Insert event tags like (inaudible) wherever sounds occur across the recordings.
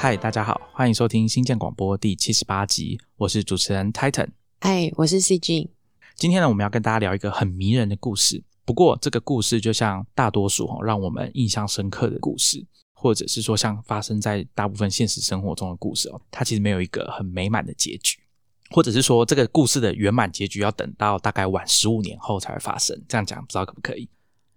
嗨，大家好，欢迎收听新建广播第七十八集，我是主持人 Titan。嗨，我是 CG。今天呢，我们要跟大家聊一个很迷人的故事。不过，这个故事就像大多数哦，让我们印象深刻的故事，或者是说像发生在大部分现实生活中的故事哦，它其实没有一个很美满的结局，或者是说这个故事的圆满结局要等到大概晚十五年后才会发生。这样讲不知道可不可以？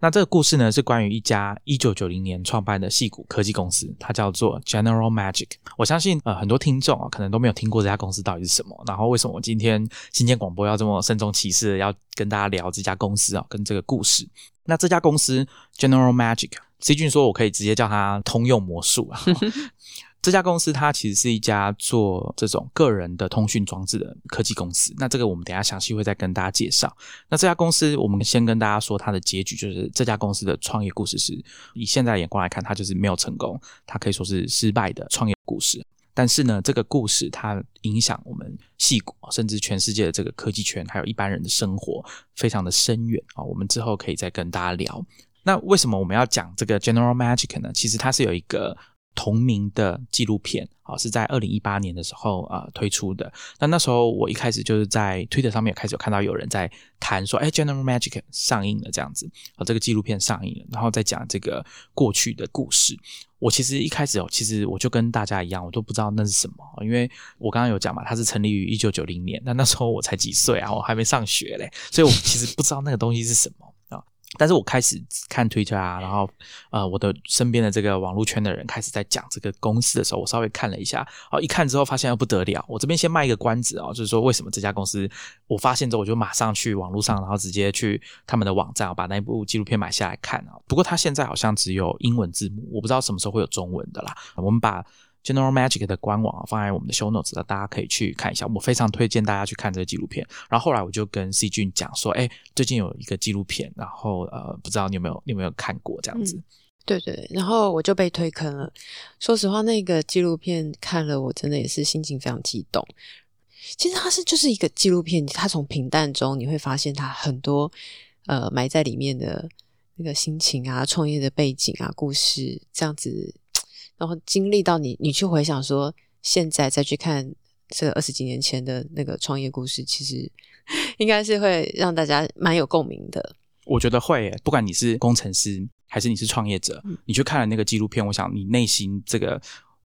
那这个故事呢，是关于一家一九九零年创办的戏骨科技公司，它叫做 General Magic。我相信呃很多听众啊，可能都没有听过这家公司到底是什么。然后为什么我今天新建广播要这么慎重其事的要跟大家聊这家公司啊，跟这个故事？那这家公司 General Magic，C 君说我可以直接叫它通用魔术啊。(laughs) 这家公司它其实是一家做这种个人的通讯装置的科技公司。那这个我们等下详细会再跟大家介绍。那这家公司，我们先跟大家说它的结局，就是这家公司的创业故事是以现在眼光来看，它就是没有成功，它可以说是失败的创业故事。但是呢，这个故事它影响我们戏骨，甚至全世界的这个科技圈，还有一般人的生活，非常的深远啊。我们之后可以再跟大家聊。那为什么我们要讲这个 General Magic 呢？其实它是有一个。同名的纪录片，啊，是在二零一八年的时候啊推出的。那那时候我一开始就是在 Twitter 上面有开始有看到有人在谈说，哎，General Magic 上映了这样子，啊，这个纪录片上映了，然后再讲这个过去的故事。我其实一开始哦，其实我就跟大家一样，我都不知道那是什么，因为我刚刚有讲嘛，它是成立于一九九零年，那那时候我才几岁啊，我还没上学嘞，所以我其实不知道那个东西是什么。但是我开始看 Twitter 啊，然后呃，我的身边的这个网络圈的人开始在讲这个公司的时候，我稍微看了一下，哦，一看之后发现要不得了。我这边先卖一个关子哦，就是说为什么这家公司，我发现之后我就马上去网络上，然后直接去他们的网站，把那部纪录片买下来看啊。不过它现在好像只有英文字幕，我不知道什么时候会有中文的啦。我们把。General Magic 的官网放在我们的 Show Notes，大家可以去看一下。我非常推荐大家去看这个纪录片。然后后来我就跟 C 君讲说：“哎，最近有一个纪录片，然后呃，不知道你有没有你有没有看过这样子？”对对，然后我就被推坑了。说实话，那个纪录片看了，我真的也是心情非常激动。其实它是就是一个纪录片，它从平淡中你会发现它很多呃埋在里面的那个心情啊、创业的背景啊、故事这样子。然后经历到你，你去回想说，现在再去看这二十几年前的那个创业故事，其实 (laughs) 应该是会让大家蛮有共鸣的。我觉得会，不管你是工程师还是你是创业者，你去看了那个纪录片，我想你内心这个。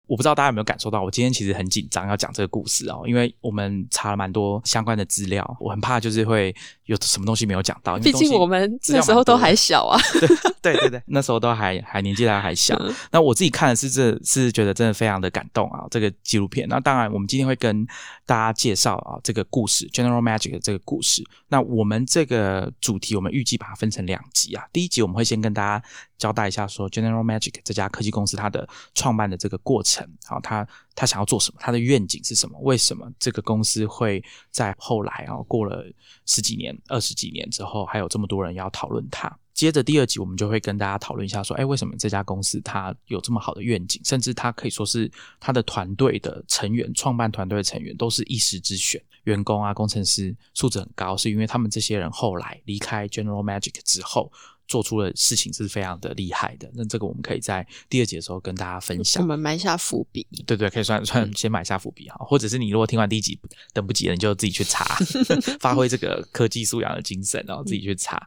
我不知道大家有没有感受到，我今天其实很紧张要讲这个故事哦，因为我们查了蛮多相关的资料，我很怕就是会有什么东西没有讲到。毕竟我们那时候都还小啊，(laughs) 对对对，那时候都还还年纪还还小。那我自己看的是这是觉得真的非常的感动啊，这个纪录片。那当然，我们今天会跟大家介绍啊这个故事，General Magic 的这个故事。那我们这个主题，我们预计把它分成两集啊。第一集我们会先跟大家交代一下，说 General Magic 这家科技公司它的创办的这个过程。好，他他想要做什么？他的愿景是什么？为什么这个公司会在后来啊，过了十几年、二十几年之后，还有这么多人要讨论它？接着第二集，我们就会跟大家讨论一下，说，哎，为什么这家公司它有这么好的愿景？甚至它可以说是它的团队的成员、创办团队的成员都是一时之选，员工啊、工程师素质很高，是因为他们这些人后来离开 General Magic 之后。做出的事情是非常的厉害的，那这个我们可以在第二节的时候跟大家分享。我们埋下伏笔，对对，可以算算先埋下伏笔哈，或者是你如果听完第一集等不及了，你就自己去查，(laughs) 发挥这个科技素养的精神，然后自己去查。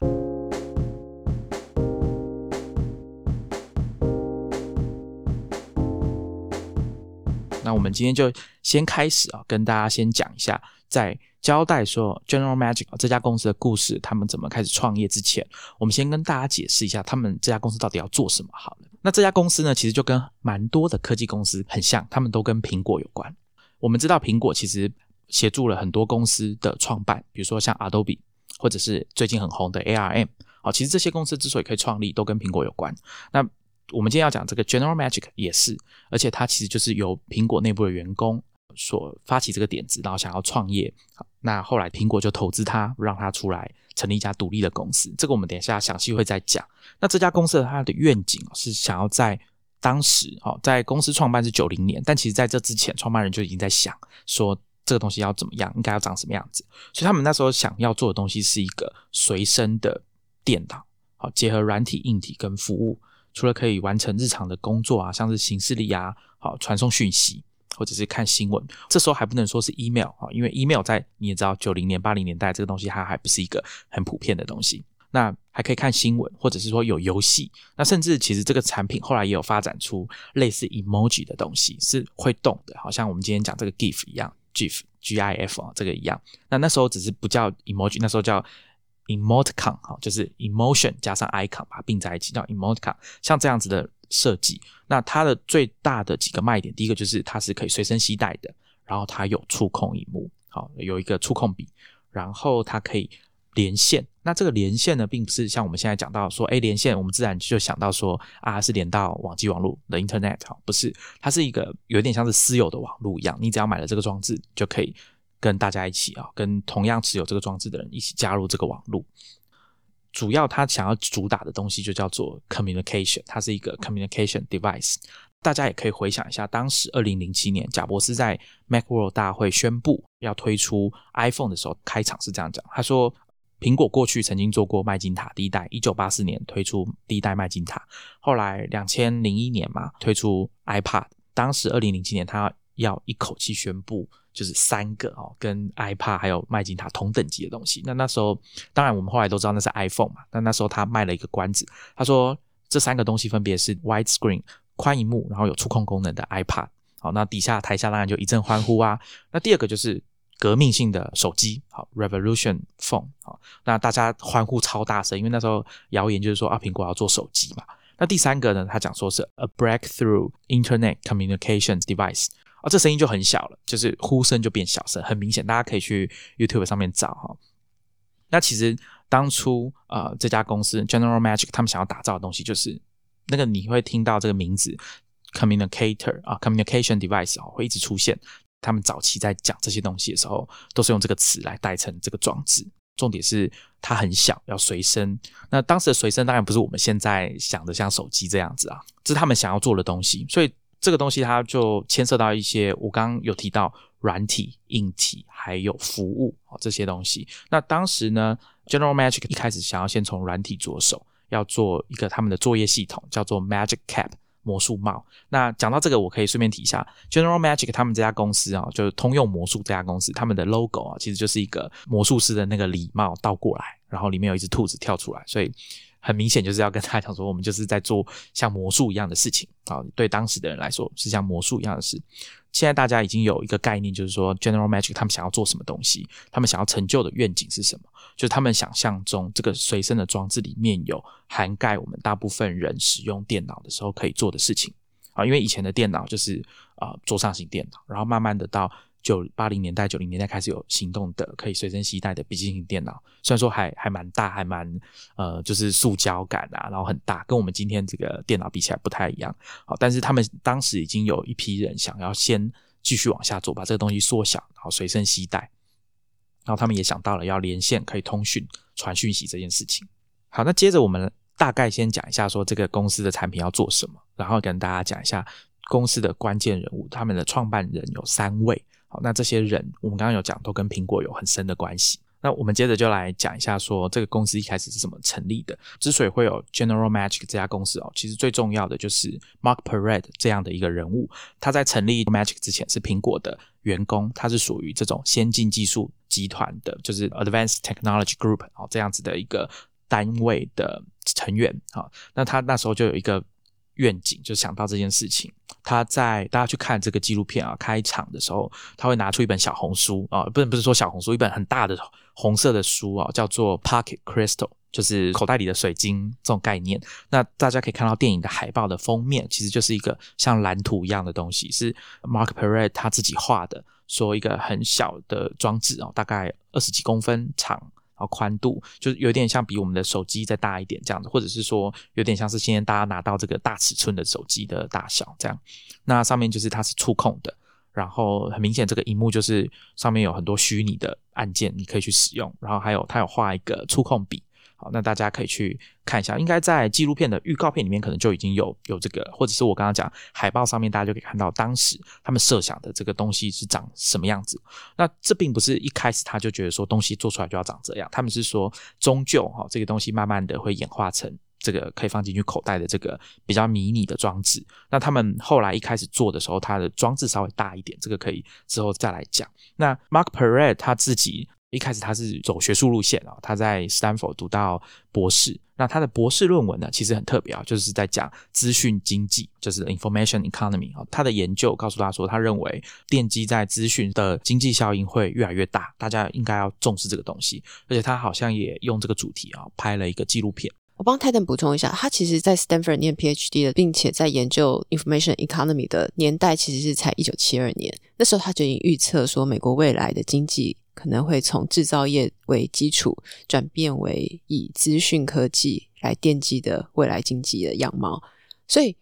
那我们今天就先开始啊，跟大家先讲一下在。交代说，General Magic 这家公司的故事，他们怎么开始创业之前，我们先跟大家解释一下，他们这家公司到底要做什么好了。那这家公司呢，其实就跟蛮多的科技公司很像，他们都跟苹果有关。我们知道苹果其实协助了很多公司的创办，比如说像 Adobe，或者是最近很红的 ARM。好，其实这些公司之所以可以创立，都跟苹果有关。那我们今天要讲这个 General Magic 也是，而且它其实就是由苹果内部的员工。所发起这个点子，然后想要创业，那后来苹果就投资他，让他出来成立一家独立的公司。这个我们等一下详细会再讲。那这家公司它的愿景是想要在当时，哦，在公司创办是九零年，但其实在这之前，创办人就已经在想说这个东西要怎么样，应该要长什么样子。所以他们那时候想要做的东西是一个随身的电脑，好，结合软体、硬体跟服务。除了可以完成日常的工作啊，像是行事历啊，好传送讯息，或者是看新闻，这时候还不能说是 email 啊，因为 email 在你也知道九零年、八零年代这个东西它还不是一个很普遍的东西。那还可以看新闻，或者是说有游戏。那甚至其实这个产品后来也有发展出类似 emoji 的东西，是会动的，好像我们今天讲这个 GIF 一样，GIF G I F 啊，这个一样。那那时候只是不叫 emoji，那时候叫 emoticon 哈，就是 emotion 加上 icon 把它并在一起叫 emoticon。像这样子的设计，那它的最大的几个卖点，第一个就是它是可以随身携带的，然后它有触控荧幕，好有一个触控笔，然后它可以。连线，那这个连线呢，并不是像我们现在讲到说，哎，连线，我们自然就想到说，啊，是连到网际网络的 Internet 哈，不是，它是一个有点像是私有的网络一样，你只要买了这个装置，就可以跟大家一起啊，跟同样持有这个装置的人一起加入这个网络。主要它想要主打的东西就叫做 communication，它是一个 communication device。大家也可以回想一下，当时二零零七年，贾博士在 MacWorld 大会宣布要推出 iPhone 的时候，开场是这样讲，他说。苹果过去曾经做过麦金塔第一代，一九八四年推出第一代麦金塔，后来两千零一年嘛推出 iPad，当时二零零七年他要一口气宣布就是三个哦，跟 iPad 还有麦金塔同等级的东西。那那时候当然我们后来都知道那是 iPhone 嘛，但那时候他卖了一个关子，他说这三个东西分别是 Wide Screen 宽荧幕，然后有触控功能的 iPad。好，那底下台下当然就一阵欢呼啊。那第二个就是。革命性的手机，好，Revolution Phone，好，那大家欢呼超大声，因为那时候谣言就是说啊，苹果要做手机嘛。那第三个呢，他讲说是 a breakthrough Internet Communications Device，啊，这声音就很小了，就是呼声就变小声，很明显，大家可以去 YouTube 上面找哈。那其实当初呃这家公司 General Magic 他们想要打造的东西，就是那个你会听到这个名字 Communicator 啊，Communication Device 啊，会一直出现。他们早期在讲这些东西的时候，都是用这个词来代称这个装置。重点是它很小，要随身。那当时的随身当然不是我们现在想的像手机这样子啊，这是他们想要做的东西。所以这个东西它就牵涉到一些我刚刚有提到软体、硬体还有服务啊这些东西。那当时呢，General Magic 一开始想要先从软体着手，要做一个他们的作业系统，叫做 Magic Cap。魔术帽。那讲到这个，我可以顺便提一下，General Magic 他们这家公司啊，就是通用魔术这家公司，他们的 logo 啊，其实就是一个魔术师的那个礼帽倒过来，然后里面有一只兔子跳出来，所以很明显就是要跟大家讲说，我们就是在做像魔术一样的事情啊。对当时的人来说，是像魔术一样的事。现在大家已经有一个概念，就是说 General Magic 他们想要做什么东西，他们想要成就的愿景是什么？就是他们想象中这个随身的装置里面有涵盖我们大部分人使用电脑的时候可以做的事情啊。因为以前的电脑就是啊桌上型电脑，然后慢慢的到九八零年代、九零年代开始有行动的可以随身携带的笔记型电脑，虽然说还还蛮大，还蛮呃就是塑胶感啊，然后很大，跟我们今天这个电脑比起来不太一样。好，但是他们当时已经有一批人想要先。继续往下做，把这个东西缩小，然后随身携带。然后他们也想到了要连线，可以通讯、传讯息这件事情。好，那接着我们大概先讲一下，说这个公司的产品要做什么，然后跟大家讲一下公司的关键人物，他们的创办人有三位。好，那这些人我们刚刚有讲，都跟苹果有很深的关系。那我们接着就来讲一下，说这个公司一开始是怎么成立的。之所以会有 General Magic 这家公司哦，其实最重要的就是 Mark Perret 这样的一个人物。他在成立 Magic 之前是苹果的员工，他是属于这种先进技术集团的，就是 Advanced Technology Group 哦这样子的一个单位的成员啊。那他那时候就有一个愿景，就想到这件事情。他在大家去看这个纪录片啊，开场的时候他会拿出一本小红书啊，不是不是说小红书，一本很大的红色的书啊，叫做 Pocket Crystal，就是口袋里的水晶这种概念。那大家可以看到电影的海报的封面，其实就是一个像蓝图一样的东西，是 Mark Perret 他自己画的，说一个很小的装置哦，大概二十几公分长。然后宽度就是有点像比我们的手机再大一点这样子，或者是说有点像是今天大家拿到这个大尺寸的手机的大小这样。那上面就是它是触控的，然后很明显这个荧幕就是上面有很多虚拟的按键，你可以去使用。然后还有它有画一个触控笔。好，那大家可以去看一下，应该在纪录片的预告片里面可能就已经有有这个，或者是我刚刚讲海报上面，大家就可以看到当时他们设想的这个东西是长什么样子。那这并不是一开始他就觉得说东西做出来就要长这样，他们是说终究哈这个东西慢慢的会演化成。这个可以放进去口袋的这个比较迷你的装置。那他们后来一开始做的时候，它的装置稍微大一点，这个可以之后再来讲。那 Mark Perret 他自己。一开始他是走学术路线啊，他在斯坦福读到博士。那他的博士论文呢，其实很特别啊，就是在讲资讯经济，就是 information economy 啊。他的研究告诉他说，他认为电机在资讯的经济效应会越来越大，大家应该要重视这个东西。而且他好像也用这个主题啊，拍了一个纪录片。我帮泰坦补充一下，他其实在 Stanford 念 PhD 的，并且在研究 information economy 的年代，其实是才一九七二年。那时候他就已经预测说，美国未来的经济。可能会从制造业为基础转变为以资讯科技来奠基的未来经济的样貌，所以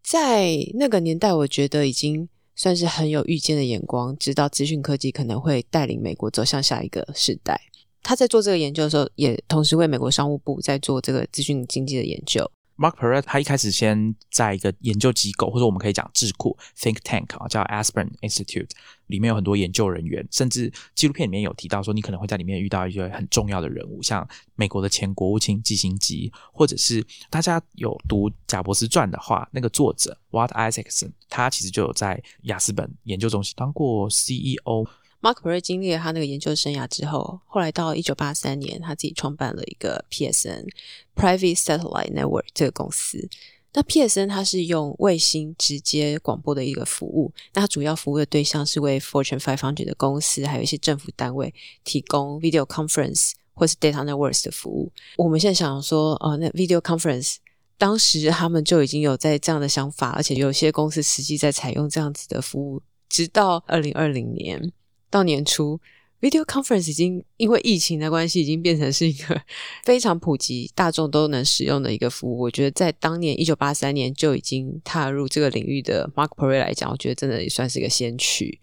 在那个年代，我觉得已经算是很有预见的眼光，知道资讯科技可能会带领美国走向下一个时代。他在做这个研究的时候，也同时为美国商务部在做这个资讯经济的研究。Mark Perret 他一开始先在一个研究机构，或者我们可以讲智库 （think tank） 啊，叫 Aspen Institute，里面有很多研究人员，甚至纪录片里面有提到说，你可能会在里面遇到一些很重要的人物，像美国的前国务卿基辛吉，或者是大家有读贾博斯传的话，那个作者 Walt Isaacson，他其实就有在雅斯本研究中心当过 CEO。Mark Perret 经历了他那个研究生涯之后，后来到一九八三年，他自己创办了一个 PSN（Private Satellite Network） 这个公司。那 PSN 它是用卫星直接广播的一个服务，那它主要服务的对象是为 Fortune Five Hundred 的公司，还有一些政府单位提供 Video Conference 或是 Data Networks 的服务。我们现在想说，哦，那 Video Conference 当时他们就已经有在这样的想法，而且有些公司实际在采用这样子的服务，直到二零二零年。到年初，video conference 已经因为疫情的关系，已经变成是一个 (laughs) 非常普及、大众都能使用的一个服务。我觉得在当年一九八三年就已经踏入这个领域的 Mark Perry 来讲，我觉得真的也算是一个先驱。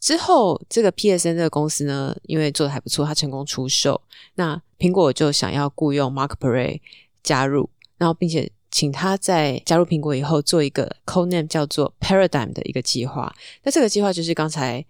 之后，这个 PSN 这个公司呢，因为做的还不错，它成功出售，那苹果就想要雇佣 Mark Perry 加入，然后并且请他在加入苹果以后做一个 code name 叫做 Paradigm 的一个计划。那这个计划就是刚才。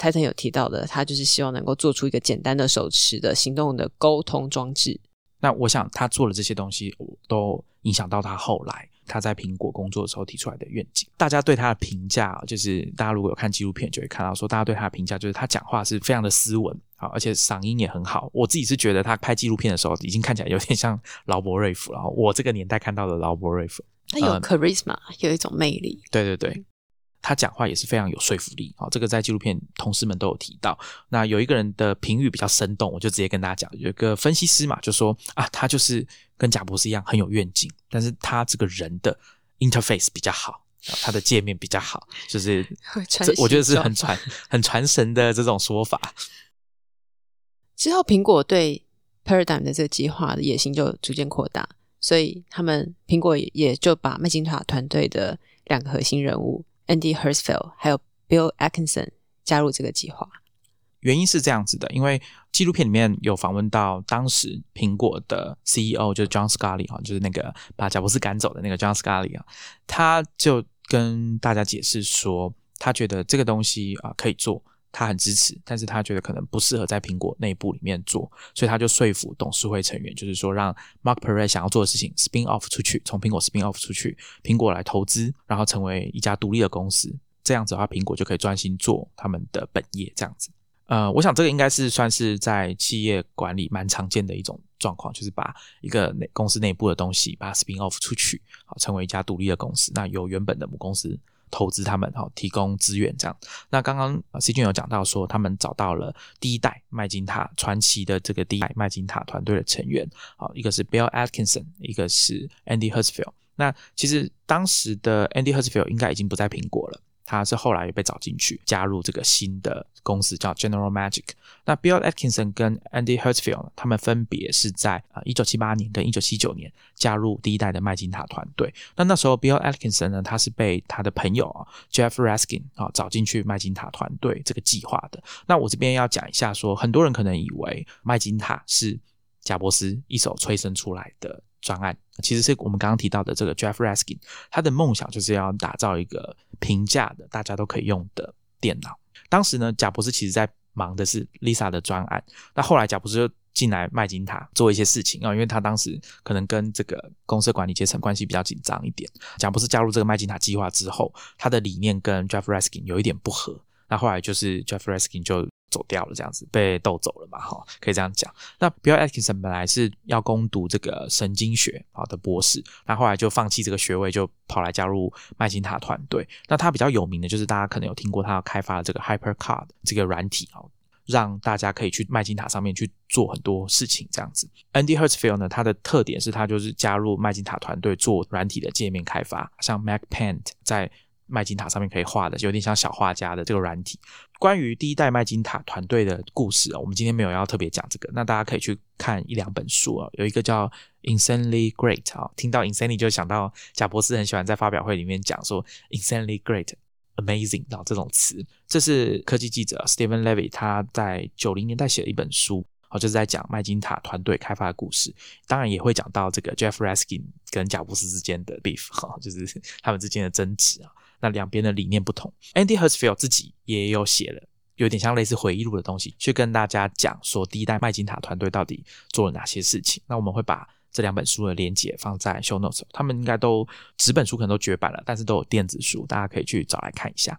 泰森有提到的，他就是希望能够做出一个简单的手持的行动的沟通装置。那我想他做了这些东西，都影响到他后来他在苹果工作的时候提出来的愿景。大家对他的评价，就是大家如果有看纪录片，就会看到说，大家对他的评价就是他讲话是非常的斯文，好，而且嗓音也很好。我自己是觉得他拍纪录片的时候，已经看起来有点像劳勃瑞夫了。我这个年代看到的劳勃瑞夫，他有 charisma，有一种魅力。对对对。他讲话也是非常有说服力，哦，这个在纪录片同事们都有提到。那有一个人的评语比较生动，我就直接跟大家讲，有一个分析师嘛，就说啊，他就是跟贾博士一样很有愿景，但是他这个人的 interface 比较好，他的界面比较好，就是我觉得是很传很传神的这种说法。之后，苹果对 Paradigm 的这个计划的野心就逐渐扩大，所以他们苹果也就把麦金塔团队的两个核心人物。Andy Hersfeld，还有 Bill Atkinson 加入这个计划，原因是这样子的，因为纪录片里面有访问到当时苹果的 CEO，就是 John Scully 啊，就是那个把贾博士赶走的那个 John Scully 啊，他就跟大家解释说，他觉得这个东西啊可以做。他很支持，但是他觉得可能不适合在苹果内部里面做，所以他就说服董事会成员，就是说让 Mark Perret 想要做的事情 spin off 出去，从苹果 spin off 出去，苹果来投资，然后成为一家独立的公司。这样子的话，苹果就可以专心做他们的本业。这样子，呃，我想这个应该是算是在企业管理蛮常见的一种状况，就是把一个内公司内部的东西把它 spin off 出去，好，成为一家独立的公司。那由原本的母公司。投资他们哈，提供资源这样。那刚刚 C 君有讲到说，他们找到了第一代麦金塔传奇的这个第一代麦金塔团队的成员好，一个是 Bill Atkinson，一个是 Andy Hertzfeld。那其实当时的 Andy Hertzfeld 应该已经不在苹果了。他是后来也被找进去，加入这个新的公司叫 General Magic。那 Bill Atkinson 跟 Andy Hertzfeld 他们分别是在啊一九七八年跟一九七九年加入第一代的麦金塔团队。那那时候 Bill Atkinson 呢，他是被他的朋友啊 Jeff Raskin 啊找进去麦金塔团队这个计划的。那我这边要讲一下，说很多人可能以为麦金塔是贾伯斯一手催生出来的。专案其实是我们刚刚提到的这个 Jeff Raskin，他的梦想就是要打造一个平价的、大家都可以用的电脑。当时呢，贾博士其实在忙的是 Lisa 的专案。那后来贾博士就进来麦金塔做一些事情啊，因为他当时可能跟这个公司管理阶层关系比较紧张一点。贾博士加入这个麦金塔计划之后，他的理念跟 Jeff Raskin 有一点不合，那后来就是 Jeff Raskin 就走掉了，这样子被逗走了嘛，哈，可以这样讲。那 Bill Atkinson 本来是要攻读这个神经学啊的博士，那后来就放弃这个学位，就跑来加入麦金塔团队。那他比较有名的就是大家可能有听过他开发的这个 HyperCard 这个软体啊。让大家可以去麦金塔上面去做很多事情，这样子。Andy Hertzfeld 呢，它的特点是它就是加入麦金塔团队做软体的界面开发，像 MacPaint 在麦金塔上面可以画的，有点像小画家的这个软体。关于第一代麦金塔团队的故事啊，我们今天没有要特别讲这个，那大家可以去看一两本书啊，有一个叫 Insanely Great 啊，听到 Insanely 就想到贾博士很喜欢在发表会里面讲说 Insanely Great。Amazing 啊，这种词，这是科技记者 Steven Levy 他在九零年代写的一本书，好，就是在讲麦金塔团队开发的故事。当然也会讲到这个 Jeff Raskin 跟贾布斯之间的 beef 哈，就是他们之间的争执啊。那两边的理念不同，Andy Hertzfeld 自己也有写了，有点像类似回忆录的东西，去跟大家讲说第一代麦金塔团队到底做了哪些事情。那我们会把。这两本书的连接放在 show notes，他们应该都纸本书可能都绝版了，但是都有电子书，大家可以去找来看一下。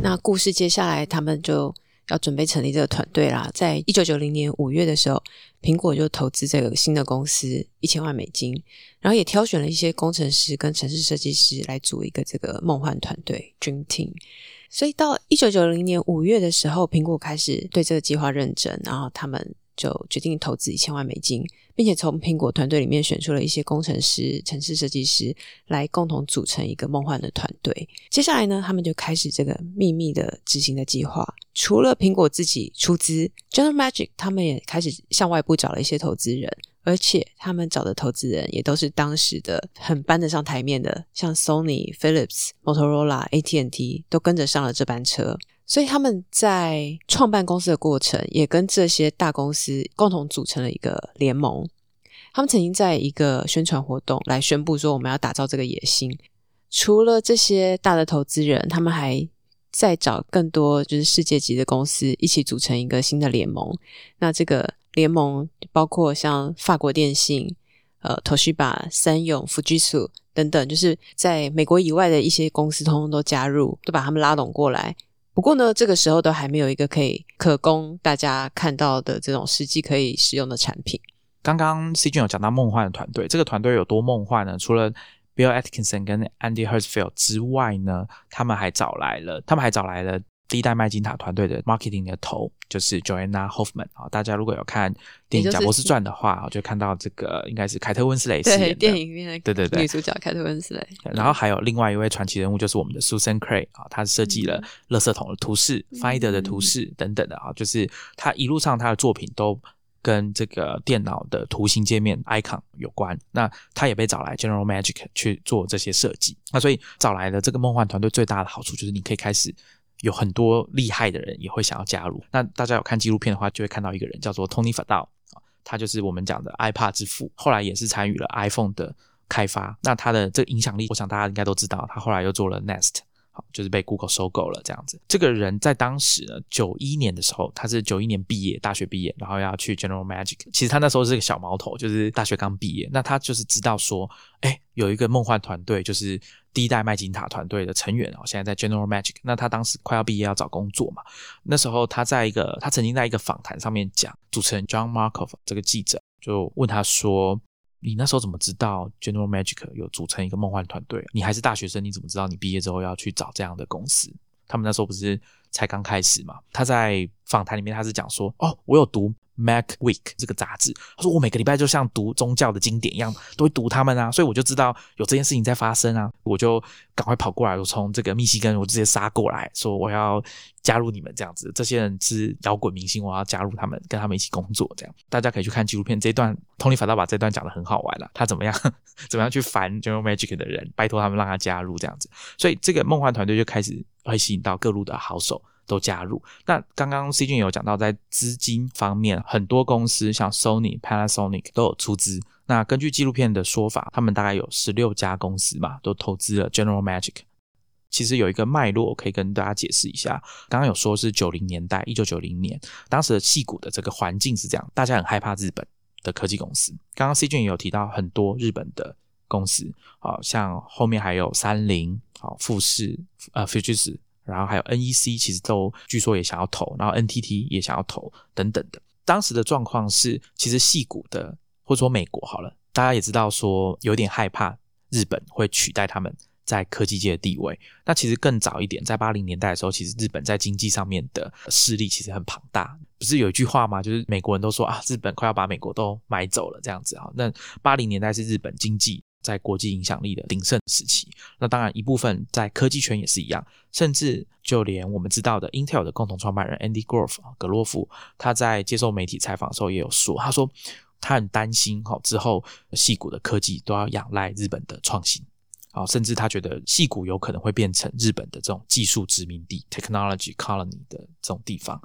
那故事接下来他们就要准备成立这个团队啦。在一九九零年五月的时候，苹果就投资这个新的公司一千万美金，然后也挑选了一些工程师跟城市设计师来组一个这个梦幻团队 Dream Team。所以到一九九零年五月的时候，苹果开始对这个计划认真，然后他们就决定投资一千万美金，并且从苹果团队里面选出了一些工程师、城市设计师来共同组成一个梦幻的团队。接下来呢，他们就开始这个秘密的执行的计划。除了苹果自己出资，General Magic 他们也开始向外部找了一些投资人。而且他们找的投资人也都是当时的很搬得上台面的，像 Sony、Philips、Motorola、AT&T 都跟着上了这班车。所以他们在创办公司的过程，也跟这些大公司共同组成了一个联盟。他们曾经在一个宣传活动来宣布说，我们要打造这个野心。除了这些大的投资人，他们还在找更多就是世界级的公司一起组成一个新的联盟。那这个。联盟包括像法国电信、呃，Toshiba、三永、Fujitsu 等等，就是在美国以外的一些公司，通通都加入，都把他们拉拢过来。不过呢，这个时候都还没有一个可以可供大家看到的这种实际可以使用的产品。刚刚 C 君有讲到梦幻的团队，这个团队有多梦幻呢？除了 Bill Atkinson 跟 Andy Hertzfeld 之外呢，他们还找来了，他们还找来了。第一代麦金塔团队的 marketing 的头就是 Joanna Hoffman 啊，大家如果有看电影《贾博士传》的话，就看到这个应该是凯特温斯雷饰演的电影里面对对对女主角凯特温斯雷。然后还有另外一位传奇人物，就是我们的 Susan Cray 啊，她设计了垃圾桶的图示、Finder 的图示等等的啊，就是她一路上她的作品都跟这个电脑的图形界面 icon 有关。那她也被找来 General Magic 去做这些设计。那所以找来的这个梦幻团队最大的好处就是你可以开始。有很多厉害的人也会想要加入。那大家有看纪录片的话，就会看到一个人叫做 Tony Fadell，他就是我们讲的 iPad 之父，后来也是参与了 iPhone 的开发。那他的这个影响力，我想大家应该都知道。他后来又做了 Nest。好，就是被 Google 收购了这样子。这个人在当时呢，九一年的时候，他是九一年毕业，大学毕业，然后要去 General Magic。其实他那时候是个小毛头，就是大学刚毕业。那他就是知道说，哎，有一个梦幻团队，就是第一代麦金塔团队的成员哦，现在在 General Magic。那他当时快要毕业要找工作嘛，那时候他在一个，他曾经在一个访谈上面讲，主持人 John Markov 这个记者就问他说。你那时候怎么知道 General Magic 有组成一个梦幻团队？你还是大学生，你怎么知道你毕业之后要去找这样的公司？他们那时候不是才刚开始嘛？他在访谈里面他是讲说：“哦，我有读。” Mac Week 这个杂志，他说我每个礼拜就像读宗教的经典一样，都会读他们啊，所以我就知道有这件事情在发生啊，我就赶快跑过来，我从这个密西根我直接杀过来，说我要加入你们这样子。这些人是摇滚明星，我要加入他们，跟他们一起工作这样。大家可以去看纪录片，这段 Tony 反倒把这段讲的很好玩了，他怎么样 (laughs) 怎么样去烦 General Magic 的人，拜托他们让他加入这样子，所以这个梦幻团队就开始会吸引到各路的好手。都加入。那刚刚 C 君有讲到，在资金方面，很多公司像 Sony、Panasonic 都有出资。那根据纪录片的说法，他们大概有十六家公司嘛，都投资了 General Magic。其实有一个脉络可以跟大家解释一下。刚刚有说是九零年代，一九九零年，当时的戏骨的这个环境是这样，大家很害怕日本的科技公司。刚刚 C 君也有提到很多日本的公司，好像后面还有三菱、好富士、呃富士，然后还有 NEC，其实都据说也想要投，然后 NTT 也想要投等等的。当时的状况是，其实细股的或者说美国好了，大家也知道说有点害怕日本会取代他们。在科技界的地位，那其实更早一点，在八零年代的时候，其实日本在经济上面的势力其实很庞大。不是有一句话吗？就是美国人都说啊，日本快要把美国都买走了这样子哈。那八零年代是日本经济在国际影响力的鼎盛时期。那当然一部分在科技圈也是一样，甚至就连我们知道的 Intel 的共同创办人 Andy Grove 格洛夫，他在接受媒体采访的时候也有说，他说他很担心哈，之后细股的科技都要仰赖日本的创新。啊，甚至他觉得戏谷有可能会变成日本的这种技术殖民地 （technology colony） 的这种地方。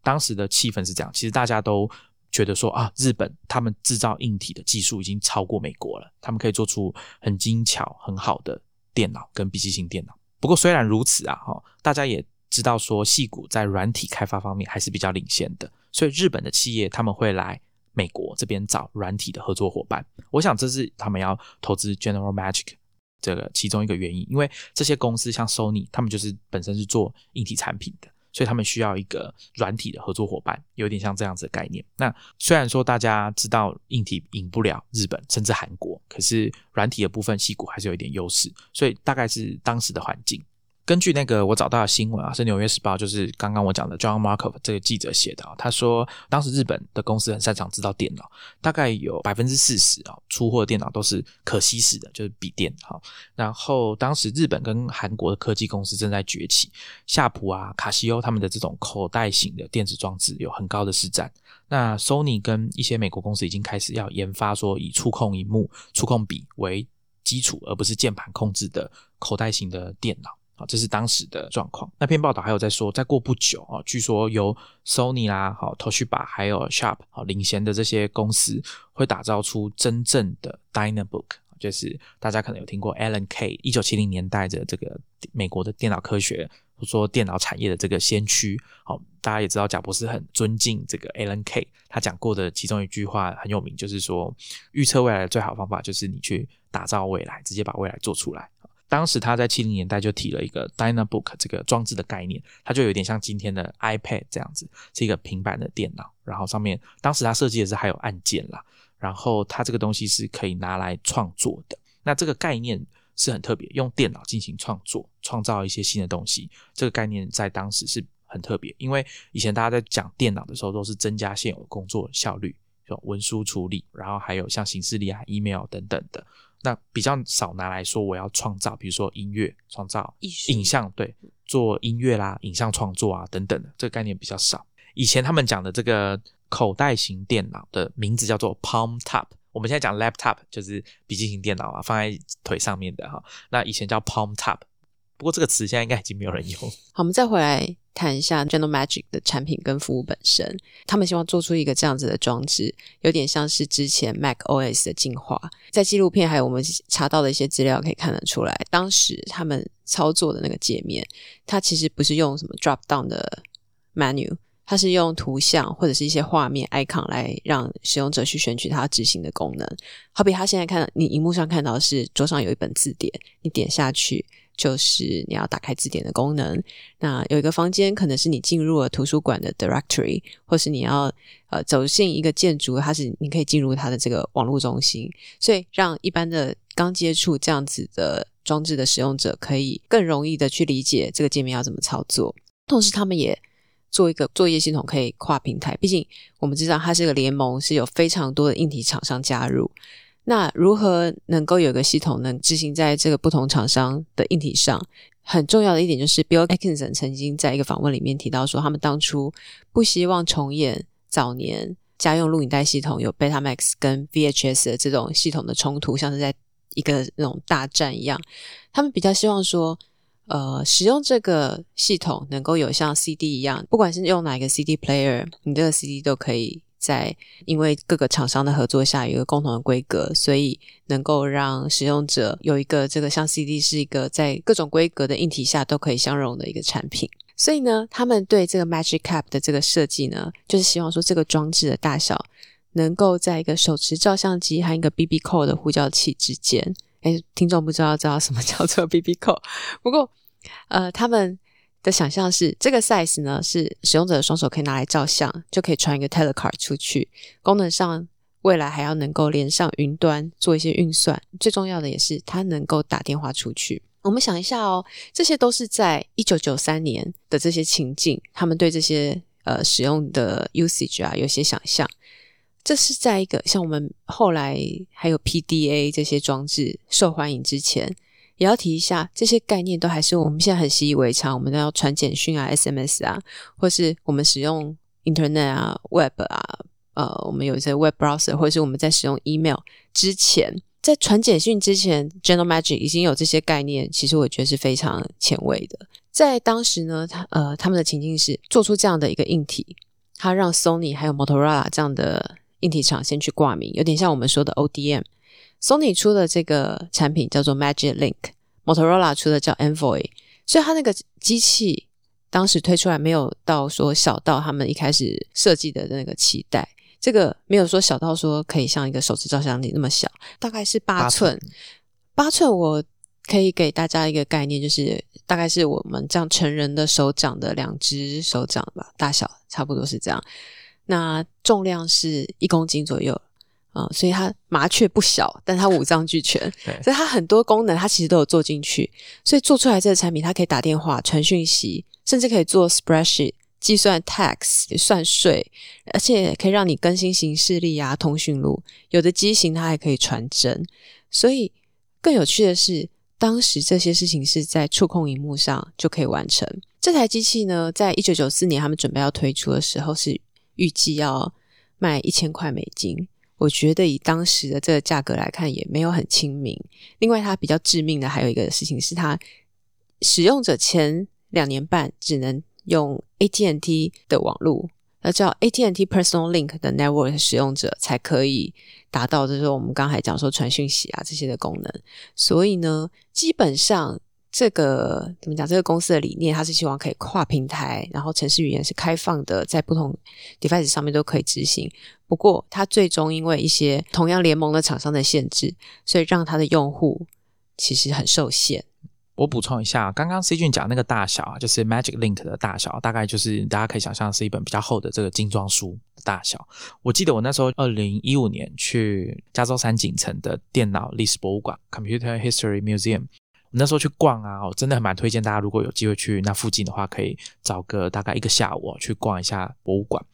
当时的气氛是这样，其实大家都觉得说啊，日本他们制造硬体的技术已经超过美国了，他们可以做出很精巧、很好的电脑跟笔记型电脑。不过虽然如此啊，哈，大家也知道说，戏谷在软体开发方面还是比较领先的，所以日本的企业他们会来美国这边找软体的合作伙伴。我想这是他们要投资 General Magic。这个其中一个原因，因为这些公司像 Sony，他们就是本身是做硬体产品的，所以他们需要一个软体的合作伙伴，有点像这样子的概念。那虽然说大家知道硬体赢不了日本甚至韩国，可是软体的部分，西谷还是有一点优势，所以大概是当时的环境。根据那个我找到的新闻啊，是《纽约时报》，就是刚刚我讲的 John Markov 这个记者写的啊。他说，当时日本的公司很擅长制造电脑，大概有百分之四十啊出货的电脑都是可吸式的，就是笔电哈。然后当时日本跟韩国的科技公司正在崛起，夏普啊、卡西欧他们的这种口袋型的电子装置有很高的市占。那 Sony 跟一些美国公司已经开始要研发说以触控荧幕、触控笔为基础，而不是键盘控制的口袋型的电脑。这是当时的状况。那篇报道还有在说，再过不久啊，据说由 Sony 啦、好 Toshiba 还有 Sharp 好领衔的这些公司，会打造出真正的 Dynabook，就是大家可能有听过 Alan K 一九七零年代的这个美国的电脑科学或说电脑产业的这个先驱。好，大家也知道贾博士很尊敬这个 Alan K，他讲过的其中一句话很有名，就是说预测未来的最好方法就是你去打造未来，直接把未来做出来。当时他在七零年代就提了一个 Dynabook 这个装置的概念，它就有点像今天的 iPad 这样子，是一个平板的电脑，然后上面当时他设计的是还有按键啦，然后它这个东西是可以拿来创作的。那这个概念是很特别，用电脑进行创作，创造一些新的东西，这个概念在当时是很特别，因为以前大家在讲电脑的时候都是增加现有工作效率，就文书处理，然后还有像形式力啊、email 等等的。那比较少拿来说，我要创造，比如说音乐创造、影像，对，做音乐啦、影像创作啊等等的，这个概念比较少。以前他们讲的这个口袋型电脑的名字叫做 Palm Top，我们现在讲 Laptop 就是笔记型电脑啊，放在腿上面的哈。那以前叫 Palm Top。不过这个词现在应该已经没有人用。好，我们再回来谈一下 General Magic 的产品跟服务本身。他们希望做出一个这样子的装置，有点像是之前 Mac OS 的进化。在纪录片还有我们查到的一些资料可以看得出来，当时他们操作的那个界面，它其实不是用什么 drop down 的 menu，它是用图像或者是一些画面 icon 来让使用者去选取它执行的功能。好比他现在看你荧幕上看到是桌上有一本字典，你点下去。就是你要打开字典的功能。那有一个房间，可能是你进入了图书馆的 directory，或是你要呃走进一个建筑，它是你可以进入它的这个网络中心。所以让一般的刚接触这样子的装置的使用者，可以更容易的去理解这个界面要怎么操作。同时，他们也做一个作业系统，可以跨平台。毕竟我们知道它是个联盟，是有非常多的硬体厂商加入。那如何能够有个系统能执行在这个不同厂商的硬体上？很重要的一点就是，Bill Atkinson 曾经在一个访问里面提到说，他们当初不希望重演早年家用录影带系统有 Betamax 跟 VHS 的这种系统的冲突，像是在一个那种大战一样。他们比较希望说，呃，使用这个系统能够有像 CD 一样，不管是用哪个 CD player，你这个 CD 都可以。在因为各个厂商的合作下有一个共同的规格，所以能够让使用者有一个这个像 CD 是一个在各种规格的硬体下都可以相容的一个产品。所以呢，他们对这个 Magic Cap 的这个设计呢，就是希望说这个装置的大小能够在一个手持照相机和一个 BB 扣的呼叫器之间。哎，听众不知道知道什么叫做 BB 扣，不过呃，他们的想象是这个 size 呢，是使用者的双手可以拿来照相，就可以传一个 telecard 出去。功能上，未来还要能够连上云端做一些运算，最重要的也是它能够打电话出去。我们想一下哦，这些都是在一九九三年的这些情境，他们对这些呃使用的 usage 啊有些想象。这是在一个像我们后来还有 PDA 这些装置受欢迎之前，也要提一下，这些概念都还是我们现在很习以为常。我们都要传简讯啊、SMS 啊，或是我们使用 Internet 啊、Web 啊，呃，我们有一些 Web browser，或是我们在使用 Email 之前。在传简讯之前，General Magic 已经有这些概念，其实我觉得是非常前卫的。在当时呢，他呃他们的情境是做出这样的一个硬体，他让 Sony 还有 Motorola 这样的硬体厂先去挂名，有点像我们说的 ODM。Sony 出的这个产品叫做 Magic Link，Motorola 出的叫 Envoy，所以它那个机器当时推出来没有到说小到他们一开始设计的那个期待。这个没有说小到说可以像一个手持照相机那么小，大概是八寸。八寸，我可以给大家一个概念，就是大概是我们这样成人的手掌的两只手掌吧，大小差不多是这样。那重量是一公斤左右啊，所以它麻雀不小，但它五脏俱全，(laughs) 所以它很多功能它其实都有做进去，所以做出来这个产品，它可以打电话、传讯息，甚至可以做 spreadsheet。计算 tax 算税，而且可以让你更新行事历啊、通讯录。有的机型它还可以传真，所以更有趣的是，当时这些事情是在触控荧幕上就可以完成。这台机器呢，在一九九四年他们准备要推出的时候，是预计要卖一千块美金。我觉得以当时的这个价格来看，也没有很亲民。另外，它比较致命的还有一个事情是，它使用者前两年半只能。用 AT&T 的网络，那叫 AT&T Personal Link 的 Network 使用者才可以达到，就是我们刚才讲说传讯息啊这些的功能。所以呢，基本上这个怎么讲？这个公司的理念，它是希望可以跨平台，然后城市语言是开放的，在不同 device 上面都可以执行。不过，它最终因为一些同样联盟的厂商的限制，所以让它的用户其实很受限。我补充一下，刚刚 C 君讲那个大小啊，就是 Magic Link 的大小，大概就是大家可以想象是一本比较厚的这个精装书的大小。我记得我那时候二零一五年去加州山景城的电脑历史博物馆 （Computer History Museum），那时候去逛啊，我真的蛮推荐大家，如果有机会去那附近的话，可以找个大概一个下午去逛一下博物馆。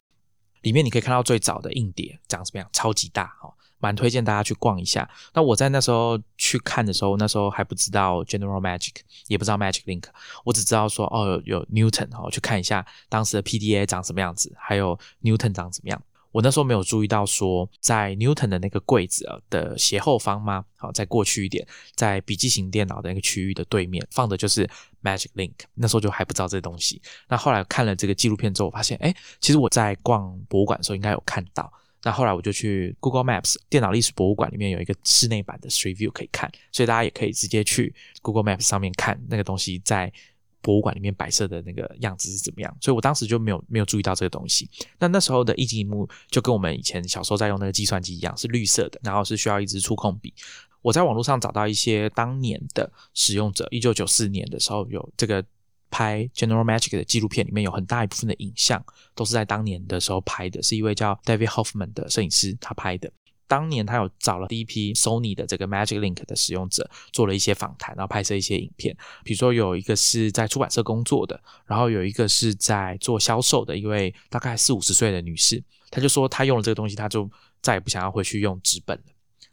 里面你可以看到最早的硬碟长什么样，超级大哈。蛮推荐大家去逛一下。那我在那时候去看的时候，那时候还不知道 General Magic，也不知道 Magic Link，我只知道说哦有 Newton，哦去看一下当时的 PDA 长什么样子，还有 Newton 长怎么样。我那时候没有注意到说，在 Newton 的那个柜子的斜后方吗？好，再过去一点，在笔记型电脑的那个区域的对面放的就是 Magic Link。那时候就还不知道这东西。那后来看了这个纪录片之后，我发现，哎，其实我在逛博物馆的时候应该有看到。那后来我就去 Google Maps 电脑历史博物馆里面有一个室内版的 Street View 可以看，所以大家也可以直接去 Google Maps 上面看那个东西在博物馆里面摆设的那个样子是怎么样。所以我当时就没有没有注意到这个东西。那那时候的液晶荧幕就跟我们以前小时候在用那个计算机一样，是绿色的，然后是需要一支触控笔。我在网络上找到一些当年的使用者，一九九四年的时候有这个。拍 General Magic 的纪录片里面有很大一部分的影像都是在当年的时候拍的，是一位叫 David Hoffman 的摄影师他拍的。当年他有找了第一批 Sony 的这个 Magic Link 的使用者，做了一些访谈，然后拍摄一些影片。比如说有一个是在出版社工作的，然后有一个是在做销售的一位大概四五十岁的女士，她就说她用了这个东西，她就再也不想要回去用纸本了。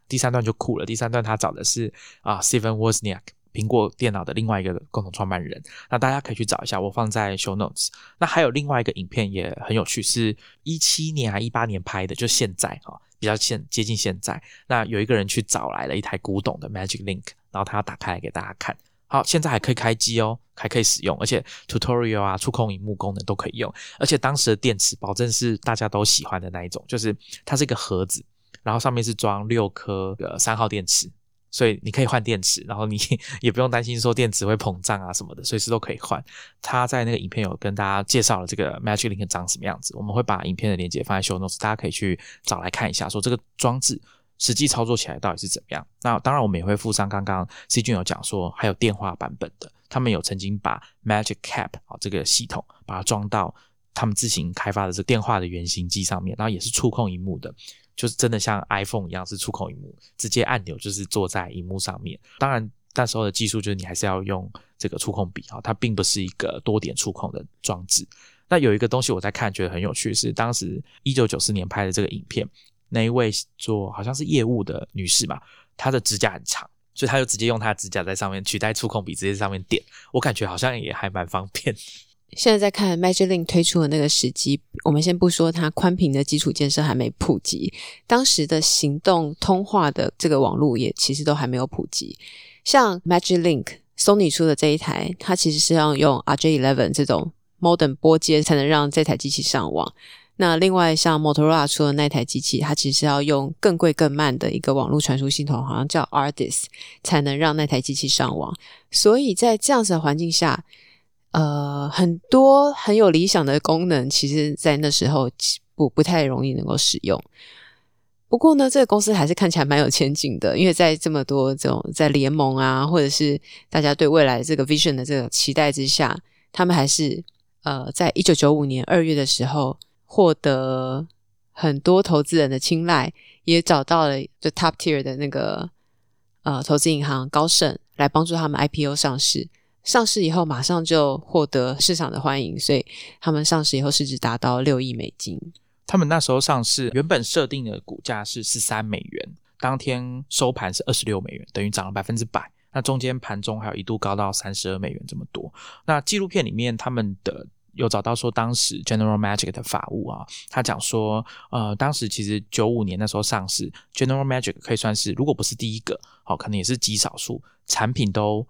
第三段就酷了，第三段她找的是啊 Steven Wozniak。苹果电脑的另外一个共同创办人，那大家可以去找一下，我放在 show notes。那还有另外一个影片也很有趣，是一七年还一八年拍的，就现在哈，比较现接近现在。那有一个人去找来了一台古董的 Magic Link，然后他要打开来给大家看。好，现在还可以开机哦，还可以使用，而且 tutorial 啊、触控荧幕功能都可以用。而且当时的电池保证是大家都喜欢的那一种，就是它是一个盒子，然后上面是装六颗呃三号电池。所以你可以换电池，然后你 (laughs) 也不用担心说电池会膨胀啊什么的，随时都可以换。他在那个影片有跟大家介绍了这个 Magic Link 长什么样子，我们会把影片的链接放在 Show Notes，大家可以去找来看一下，说这个装置实际操作起来到底是怎么样。那当然我们也会附上刚刚 C 君有讲说还有电话版本的，他们有曾经把 Magic Cap 啊这个系统把它装到他们自行开发的这个电话的原型机上面，然后也是触控荧幕的。就是真的像 iPhone 一样是触控荧幕，直接按钮就是坐在荧幕上面。当然，那时候的技术就是你还是要用这个触控笔啊，它并不是一个多点触控的装置。那有一个东西我在看，觉得很有趣，是当时一九九四年拍的这个影片，那一位做好像是业务的女士嘛，她的指甲很长，所以她就直接用她的指甲在上面取代触控笔，直接在上面点。我感觉好像也还蛮方便。现在在看 Magic Link 推出的那个时机，我们先不说它宽频的基础建设还没普及，当时的行动通话的这个网络也其实都还没有普及。像 Magic Link Sony 出的这一台，它其实是要用 RJ11 这种 modem 拨接才能让这台机器上网。那另外像 Motorola 出的那台机器，它其实要用更贵更慢的一个网络传输系统，好像叫 Ardis，才能让那台机器上网。所以在这样子的环境下。呃，很多很有理想的功能，其实在那时候不不太容易能够使用。不过呢，这个公司还是看起来蛮有前景的，因为在这么多这种在联盟啊，或者是大家对未来这个 vision 的这个期待之下，他们还是呃，在一九九五年二月的时候获得很多投资人的青睐，也找到了就 top tier 的那个呃投资银行高盛来帮助他们 IPO 上市。上市以后马上就获得市场的欢迎，所以他们上市以后市值达到六亿美金。他们那时候上市原本设定的股价是十三美元，当天收盘是二十六美元，等于涨了百分之百。那中间盘中还有一度高到三十二美元这么多。那纪录片里面他们的有找到说，当时 General Magic 的法务啊，他讲说，呃，当时其实九五年那时候上市，General Magic 可以算是如果不是第一个，好，可能也是极少数产品都。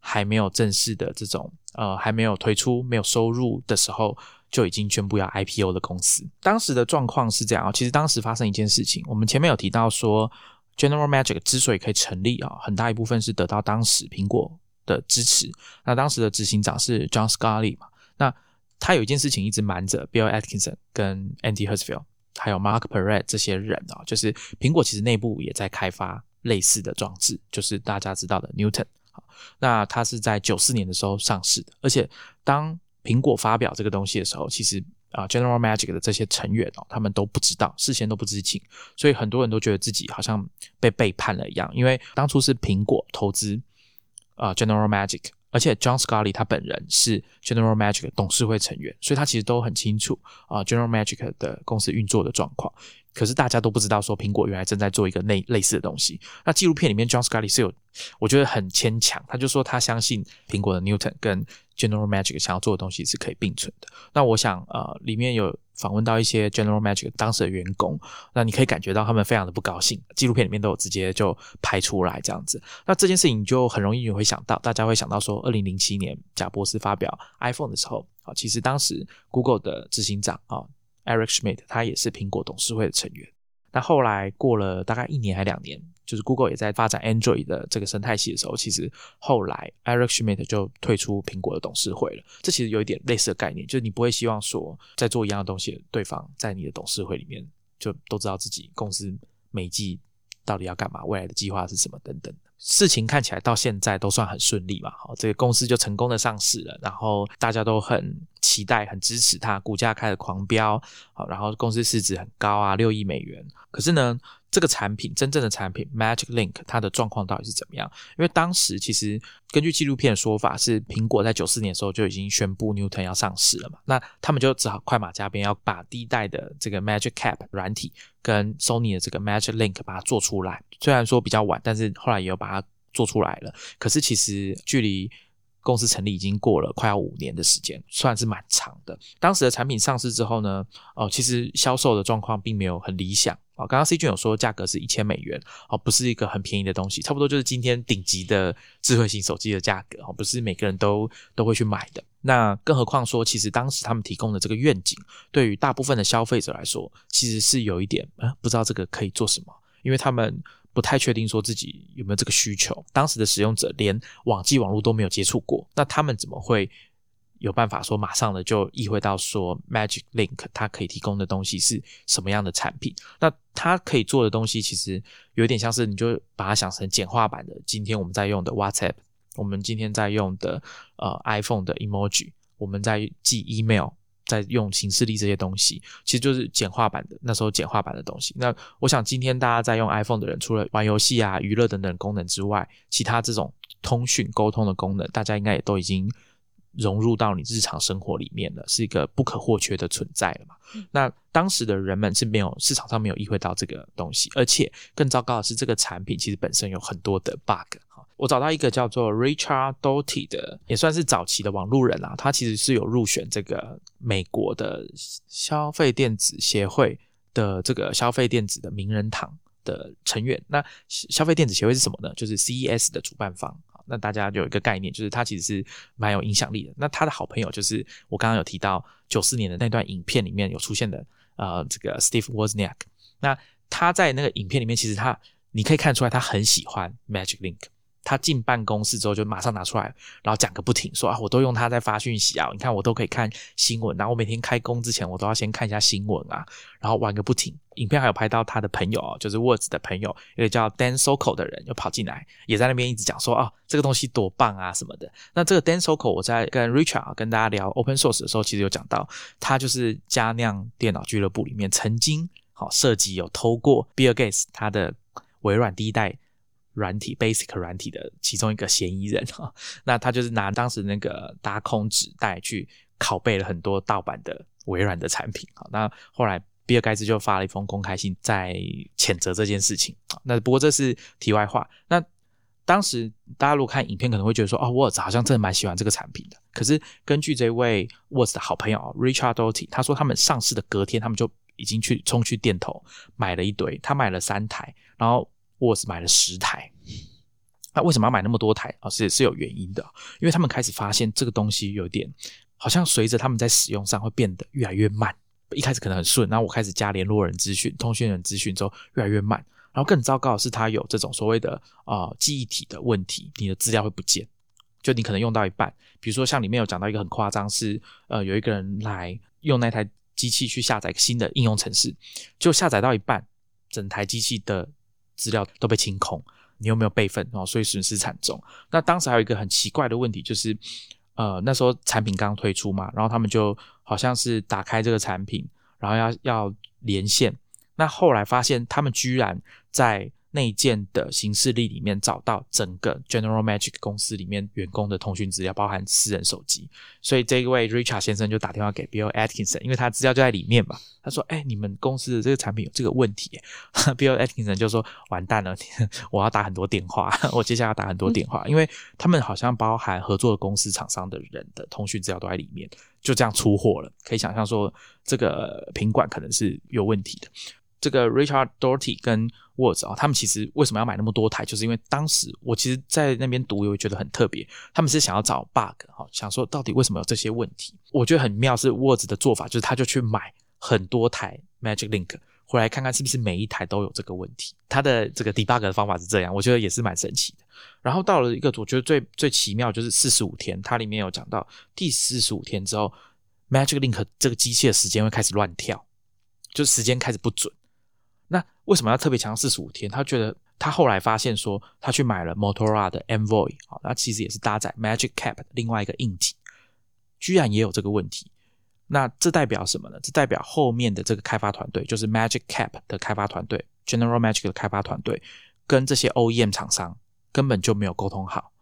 还没有正式的这种呃，还没有推出、没有收入的时候，就已经宣布要 IPO 的公司。当时的状况是这样啊，其实当时发生一件事情，我们前面有提到说，General Magic 之所以可以成立啊，很大一部分是得到当时苹果的支持。那当时的执行长是 John Scully 嘛，那他有一件事情一直瞒着 Bill Atkinson 跟 Andy Hertzfeld 还有 Mark Perret 这些人啊，就是苹果其实内部也在开发类似的装置，就是大家知道的 Newton。那它是在九四年的时候上市的，而且当苹果发表这个东西的时候，其实啊，General Magic 的这些成员哦，他们都不知道，事先都不知情，所以很多人都觉得自己好像被背叛了一样，因为当初是苹果投资啊 General Magic，而且 John Scully 他本人是 General Magic 董事会成员，所以他其实都很清楚啊 General Magic 的公司运作的状况。可是大家都不知道，说苹果原来正在做一个类类似的东西。那纪录片里面，John Scully 是有，我觉得很牵强。他就说他相信苹果的 Newton 跟 General Magic 想要做的东西是可以并存的。那我想，呃，里面有访问到一些 General Magic 当时的员工，那你可以感觉到他们非常的不高兴。纪录片里面都有直接就拍出来这样子。那这件事情就很容易你会想到，大家会想到说，二零零七年贾博士发表 iPhone 的时候，啊，其实当时 Google 的执行长啊。Eric Schmidt，他也是苹果董事会的成员。那后来过了大概一年还两年，就是 Google 也在发展 Android 的这个生态系的时候，其实后来 Eric Schmidt 就退出苹果的董事会了。这其实有一点类似的概念，就是你不会希望说在做一样的东西，对方在你的董事会里面就都知道自己公司每季到底要干嘛，未来的计划是什么等等。事情看起来到现在都算很顺利嘛，好，这个公司就成功的上市了，然后大家都很期待、很支持它，股价开始狂飙，好，然后公司市值很高啊，六亿美元。可是呢？这个产品真正的产品 Magic Link 它的状况到底是怎么样？因为当时其实根据纪录片的说法，是苹果在九四年的时候就已经宣布 Newton 要上市了嘛，那他们就只好快马加鞭，要把第一代的这个 Magic Cap 软体跟 Sony 的这个 Magic Link 把它做出来。虽然说比较晚，但是后来也有把它做出来了。可是其实距离公司成立已经过了快要五年的时间，算是蛮长的。当时的产品上市之后呢，哦，其实销售的状况并没有很理想。啊。刚刚 C 君有说价格是一千美元哦，不是一个很便宜的东西，差不多就是今天顶级的智慧型手机的价格哦，不是每个人都都会去买的。那更何况说，其实当时他们提供的这个愿景，对于大部分的消费者来说，其实是有一点啊，不知道这个可以做什么，因为他们不太确定说自己有没有这个需求。当时的使用者连网际网络都没有接触过，那他们怎么会？有办法说马上的就意会到说 Magic Link 它可以提供的东西是什么样的产品？那它可以做的东西其实有点像是你就把它想成简化版的。今天我们在用的 WhatsApp，我们今天在用的呃 iPhone 的 Emoji，我们在寄 email，在用形式力这些东西，其实就是简化版的那时候简化版的东西。那我想今天大家在用 iPhone 的人，除了玩游戏啊、娱乐等等功能之外，其他这种通讯沟通的功能，大家应该也都已经。融入到你日常生活里面了，是一个不可或缺的存在了嘛？那当时的人们是没有市场上没有意会到这个东西，而且更糟糕的是，这个产品其实本身有很多的 bug。哈，我找到一个叫做 Richard Doty 的，也算是早期的网路人啊，他其实是有入选这个美国的消费电子协会的这个消费电子的名人堂的成员。那消费电子协会是什么呢？就是 CES 的主办方。那大家有一个概念，就是他其实是蛮有影响力的。那他的好朋友就是我刚刚有提到九四年的那段影片里面有出现的，呃，这个 Steve Wozniak。那他在那个影片里面，其实他你可以看出来，他很喜欢 Magic Link。他进办公室之后就马上拿出来，然后讲个不停，说啊，我都用它在发讯息啊，你看我都可以看新闻，然后我每天开工之前我都要先看一下新闻啊，然后玩个不停。影片还有拍到他的朋友，就是 Words 的朋友，一个叫 Dan Soko 的人，就跑进来，也在那边一直讲说啊，这个东西多棒啊什么的。那这个 Dan Soko，我在跟 Richard 跟大家聊 Open Source 的时候，其实有讲到，他就是佳酿电脑俱乐部里面曾经好设计有偷过 Bill Gates 他的微软第一代。软体 Basic 软体的其中一个嫌疑人哈，那他就是拿当时那个打空纸袋去拷贝了很多盗版的微软的产品啊。那后来比尔盖茨就发了一封公开信，在谴责这件事情。那不过这是题外话。那当时大家如果看影片，可能会觉得说，哦，Words 好像真的蛮喜欢这个产品的。可是根据这位 Words 的好朋友 Richard Doty，他说他们上市的隔天，他们就已经去冲去店头买了一堆，他买了三台，然后。沃斯买了十台，那为什么要买那么多台啊？是是有原因的，因为他们开始发现这个东西有点好像随着他们在使用上会变得越来越慢。一开始可能很顺，然后我开始加联络人资讯、通讯人资讯之后越来越慢。然后更糟糕的是，它有这种所谓的啊记忆体的问题，你的资料会不见。就你可能用到一半，比如说像里面有讲到一个很夸张，是呃有一个人来用那台机器去下载新的应用程式，就下载到一半，整台机器的。资料都被清空，你又没有备份哦？所以损失惨重。那当时还有一个很奇怪的问题，就是呃那时候产品刚推出嘛，然后他们就好像是打开这个产品，然后要要连线，那后来发现他们居然在。内建的形式力里面找到整个 General Magic 公司里面员工的通讯资料，包含私人手机。所以这一位 Richard 先生就打电话给 Bill Atkinson，因为他资料就在里面嘛。他说：“哎，你们公司的这个产品有这个问题。(laughs) ”Bill Atkinson 就说：“完蛋了，(laughs) 我要打很多电话，我接下来要打很多电话，因为他们好像包含合作的公司厂商的人的通讯资料都在里面，就这样出货了。可以想象说，这个品管可能是有问题的。”这个 Richard Doherty 跟 Words 啊，他们其实为什么要买那么多台？就是因为当时我其实，在那边读，我觉得很特别。他们是想要找 bug 哈，想说到底为什么有这些问题？我觉得很妙是 Words 的做法，就是他就去买很多台 Magic Link 回来看看是不是每一台都有这个问题。他的这个 debug 的方法是这样，我觉得也是蛮神奇的。然后到了一个我觉得最最奇妙就是四十五天，它里面有讲到第四十五天之后，Magic Link 这个机器的时间会开始乱跳，就时间开始不准。那为什么要特别强调四十五天？他觉得他后来发现说，他去买了 Motorola 的 Envoy，好，那其实也是搭载 Magic Cap 的另外一个硬体，居然也有这个问题。那这代表什么呢？这代表后面的这个开发团队，就是 Magic Cap 的开发团队，General Magic 的开发团队，跟这些 OEM 厂商根本就没有沟通好。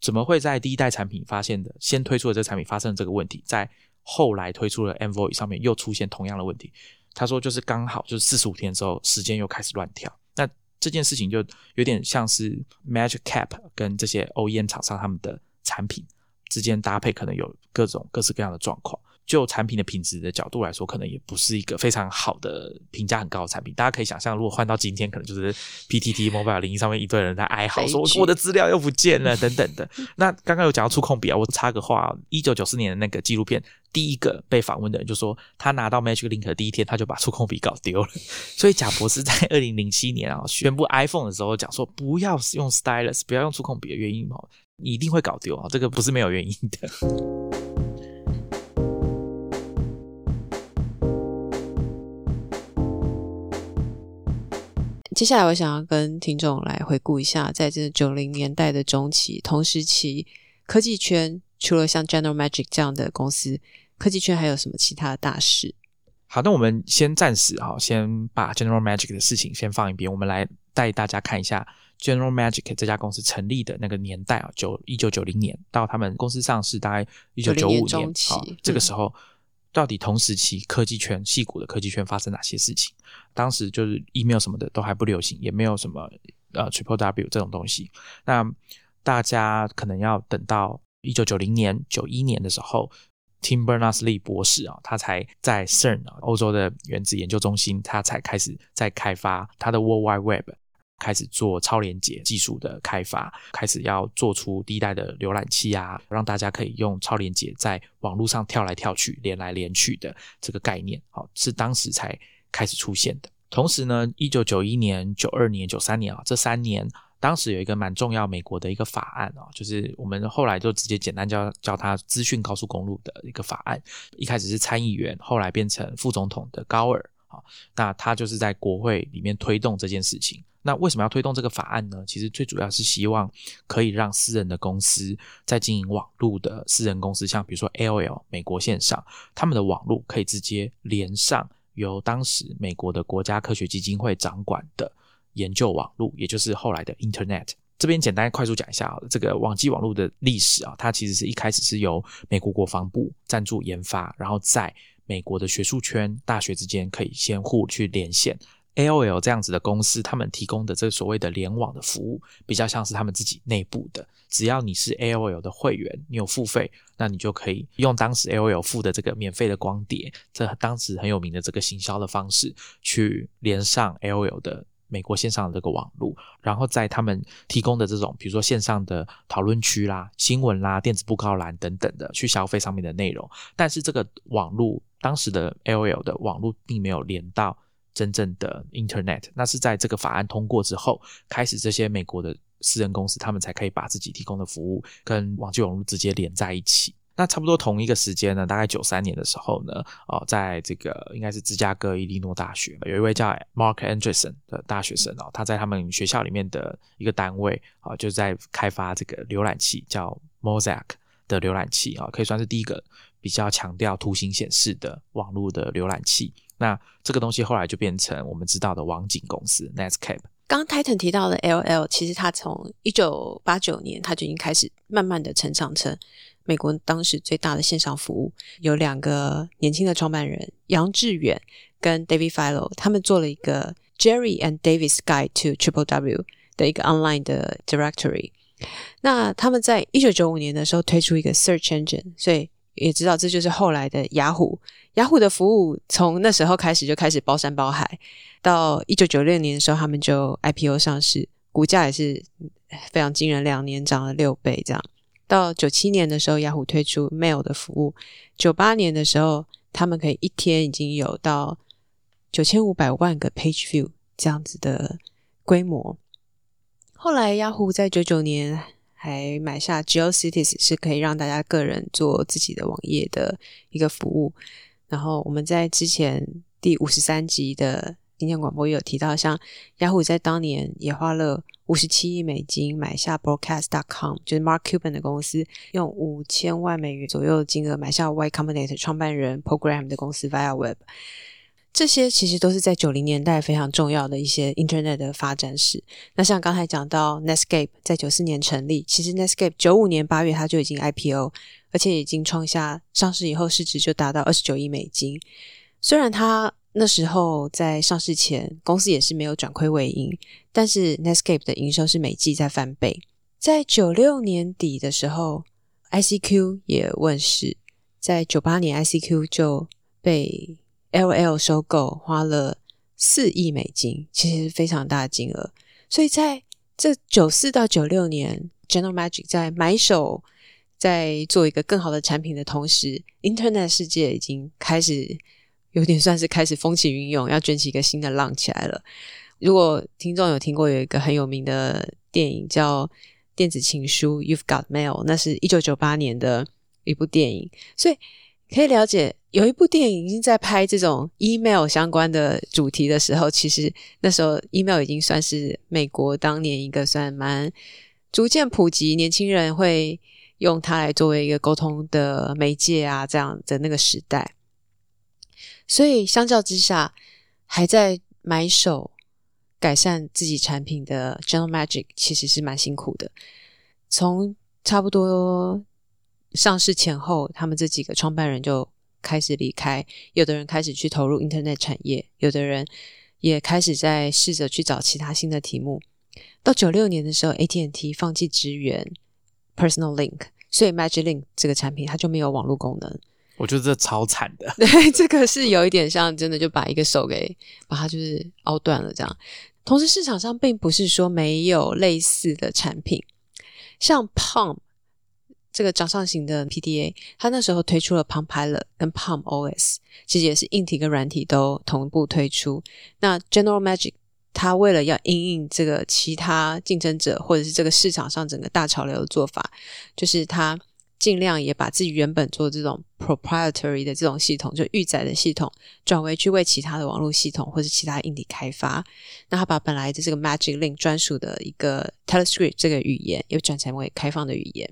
怎么会在第一代产品发现的，先推出的这个产品发生了这个问题，在后来推出的 Envoy 上面又出现同样的问题？他说：“就是刚好，就是四十五天之后，时间又开始乱跳。那这件事情就有点像是 Magic Cap 跟这些 OEM 厂商他们的产品之间搭配，可能有各种各式各样的状况。就产品的品质的角度来说，可能也不是一个非常好的评价很高的产品。大家可以想象，如果换到今天，可能就是 PTT Mobile 零一上面一堆人在哀嚎，说我的资料又不见了等等的。那刚刚有讲到触控笔啊，我插个话，一九九四年的那个纪录片，第一个被访问的人就说，他拿到 Magic Link 的第一天，他就把触控笔搞丢了。所以贾博士在二零零七年啊宣布 iPhone 的时候讲说，不要用 Stylus，不要用触控笔的原因哦，你一定会搞丢啊，这个不是没有原因的。接下来，我想要跟听众来回顾一下，在这九零年代的中期，同时期科技圈除了像 General Magic 这样的公司，科技圈还有什么其他的大事？好，那我们先暂时哈，先把 General Magic 的事情先放一边，我们来带大家看一下 General Magic 这家公司成立的那个年代啊，九一九九零年到他们公司上市大概一九九五年，好，这个时候。到底同时期科技圈、细股的科技圈发生哪些事情？当时就是 email 什么的都还不流行，也没有什么呃 triple w 这种东西。那大家可能要等到一九九零年、九一年的时候，Tim Berners-Lee 博士啊，他才在 CERN 欧洲的原子研究中心，他才开始在开发他的 World Wide Web。开始做超连接技术的开发，开始要做出第一代的浏览器啊，让大家可以用超连接在网络上跳来跳去、连来连去的这个概念，好，是当时才开始出现的。同时呢，一九九一年、九二年、九三年啊，这三年，当时有一个蛮重要美国的一个法案啊，就是我们后来就直接简单叫叫它资讯高速公路的一个法案。一开始是参议员，后来变成副总统的高尔啊，那他就是在国会里面推动这件事情。那为什么要推动这个法案呢？其实最主要是希望可以让私人的公司在经营网络的私人公司，像比如说 AOL 美国线上，他们的网络可以直接连上由当时美国的国家科学基金会掌管的研究网络，也就是后来的 Internet。这边简单快速讲一下啊，这个网际网络的历史啊，它其实是一开始是由美国国防部赞助研发，然后在美国的学术圈、大学之间可以相互去连线。AOL 这样子的公司，他们提供的这个所谓的联网的服务，比较像是他们自己内部的。只要你是 AOL 的会员，你有付费，那你就可以用当时 AOL 付的这个免费的光碟，这当时很有名的这个行销的方式，去连上 AOL 的美国线上的这个网络，然后在他们提供的这种，比如说线上的讨论区啦、新闻啦、电子布告栏等等的，去消费上面的内容。但是这个网络当时的 L O L 的网络并没有连到。真正的 Internet，那是在这个法案通过之后，开始这些美国的私人公司，他们才可以把自己提供的服务跟网际网络直接连在一起。那差不多同一个时间呢，大概九三年的时候呢，哦，在这个应该是芝加哥伊利诺大学，有一位叫 Mark Anderson 的大学生哦，他在他们学校里面的一个单位啊，就在开发这个浏览器，叫 Mosaic 的浏览器啊，可以算是第一个比较强调图形显示的网络的浏览器。那这个东西后来就变成我们知道的网景公司 Netscape。刚刚 Titan 提到的 LL，其实它从一九八九年，它就已经开始慢慢的成长成美国当时最大的线上服务。有两个年轻的创办人杨致远跟 David Filo，他们做了一个 Jerry and David's Guide to Triple W 的一个 online 的 directory。那他们在一九九五年的时候推出一个 search engine，所以也知道这就是后来的雅虎。雅虎的服务从那时候开始就开始包山包海，到一九九六年的时候，他们就 IPO 上市，股价也是非常惊人，两年涨了六倍。这样到九七年的时候，雅虎推出 Mail 的服务，九八年的时候，他们可以一天已经有到九千五百万个 Page View 这样子的规模。后来雅虎在九九年还买下 GeoCities，是可以让大家个人做自己的网页的一个服务。然后我们在之前第五十三集的今天广播也有提到，像雅虎在当年也花了五十七亿美金买下 Broadcast.com，就是 Mark Cuban 的公司，用五千万美元左右的金额买下 Y Combinator 创办人 Program 的公司 ViaWeb。这些其实都是在九零年代非常重要的一些 Internet 的发展史。那像刚才讲到 Netscape 在九四年成立，其实 Netscape 九五年八月它就已经 IPO。而且已经创下上市以后市值就达到二十九亿美金。虽然它那时候在上市前公司也是没有转亏为盈，但是 Netscape 的营收是每季在翻倍。在九六年底的时候，ICQ 也问世，在九八年 ICQ 就被 LL 收购，花了四亿美金，其实是非常大的金额。所以在这九四到九六年，General Magic 在买手在做一个更好的产品的同时，Internet 世界已经开始有点算是开始风起云涌，要卷起一个新的浪起来了。如果听众有听过有一个很有名的电影叫《电子情书》（You've Got Mail），那是一九九八年的一部电影，所以可以了解，有一部电影已经在拍这种 email 相关的主题的时候，其实那时候 email 已经算是美国当年一个算蛮逐渐普及，年轻人会用它来作为一个沟通的媒介啊，这样的那个时代。所以相较之下，还在买手。改善自己产品的 General Magic 其实是蛮辛苦的。从差不多上市前后，他们这几个创办人就开始离开，有的人开始去投入 Internet 产业，有的人也开始在试着去找其他新的题目。到九六年的时候，AT&T 放弃支援 Personal Link，所以 Magic Link 这个产品它就没有网络功能。我觉得这超惨的。对，(laughs) 这个是有一点像真的就把一个手给把它就是凹断了这样。同时，市场上并不是说没有类似的产品，像 Palm 这个掌上型的 PDA，它那时候推出了 Palm Pilot 跟 Palm OS，其实也是硬体跟软体都同步推出。那 General Magic 它为了要应应这个其他竞争者或者是这个市场上整个大潮流的做法，就是它。尽量也把自己原本做这种 proprietary 的这种系统，就预载的系统，转为去为其他的网络系统或者其他硬体开发。那他把本来的这个 Magic Link 专属的一个 TeleScript 这个语言，又转成为开放的语言。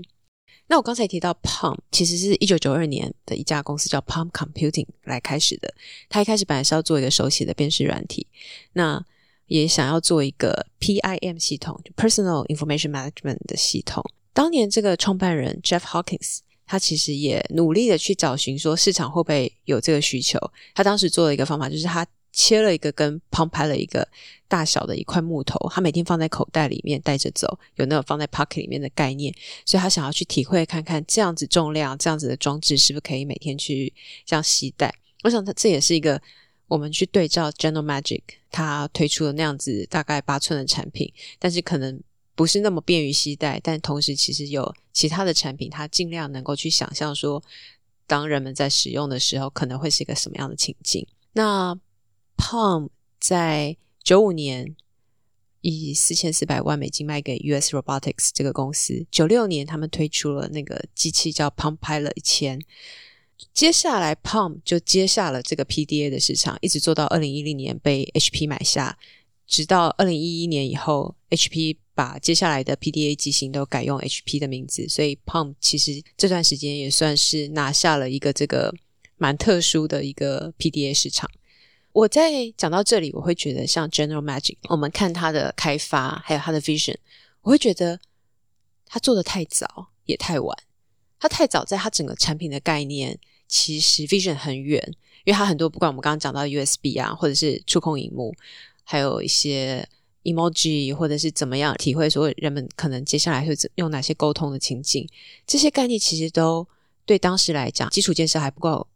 那我刚才提到 Palm，其实是一九九二年的一家公司叫 Palm Computing 来开始的。他一开始本来是要做一个手写的辨识软体，那也想要做一个 PIM 系统就，Personal Information Management 的系统。当年这个创办人 Jeff Hawkins，他其实也努力的去找寻说市场会不会有这个需求。他当时做了一个方法，就是他切了一个跟 Palm 拍了一个大小的一块木头，他每天放在口袋里面带着走，有那种放在 pocket 里面的概念。所以他想要去体会看看这样子重量、这样子的装置是不是可以每天去这样携带。我想他这也是一个我们去对照 General Magic，他推出的那样子大概八寸的产品，但是可能。不是那么便于携带，但同时其实有其他的产品，它尽量能够去想象说，当人们在使用的时候，可能会是一个什么样的情境。那 Palm 在九五年以四千四百万美金卖给 US Robotics 这个公司，九六年他们推出了那个机器叫 Palm Pilot 一千，接下来 Palm 就接下了这个 PDA 的市场，一直做到二零一零年被 HP 买下。直到二零一一年以后，HP 把接下来的 PDA 机型都改用 HP 的名字，所以 Palm 其实这段时间也算是拿下了一个这个蛮特殊的一个 PDA 市场。我在讲到这里，我会觉得像 General Magic，我们看它的开发还有它的 Vision，我会觉得它做的太早也太晚。它太早，在它整个产品的概念其实 Vision 很远，因为它很多不管我们刚刚讲到 USB 啊，或者是触控荧幕。还有一些 emoji，或者是怎么样体会，说人们可能接下来会用哪些沟通的情境，这些概念其实都对当时来讲，基础建设还不够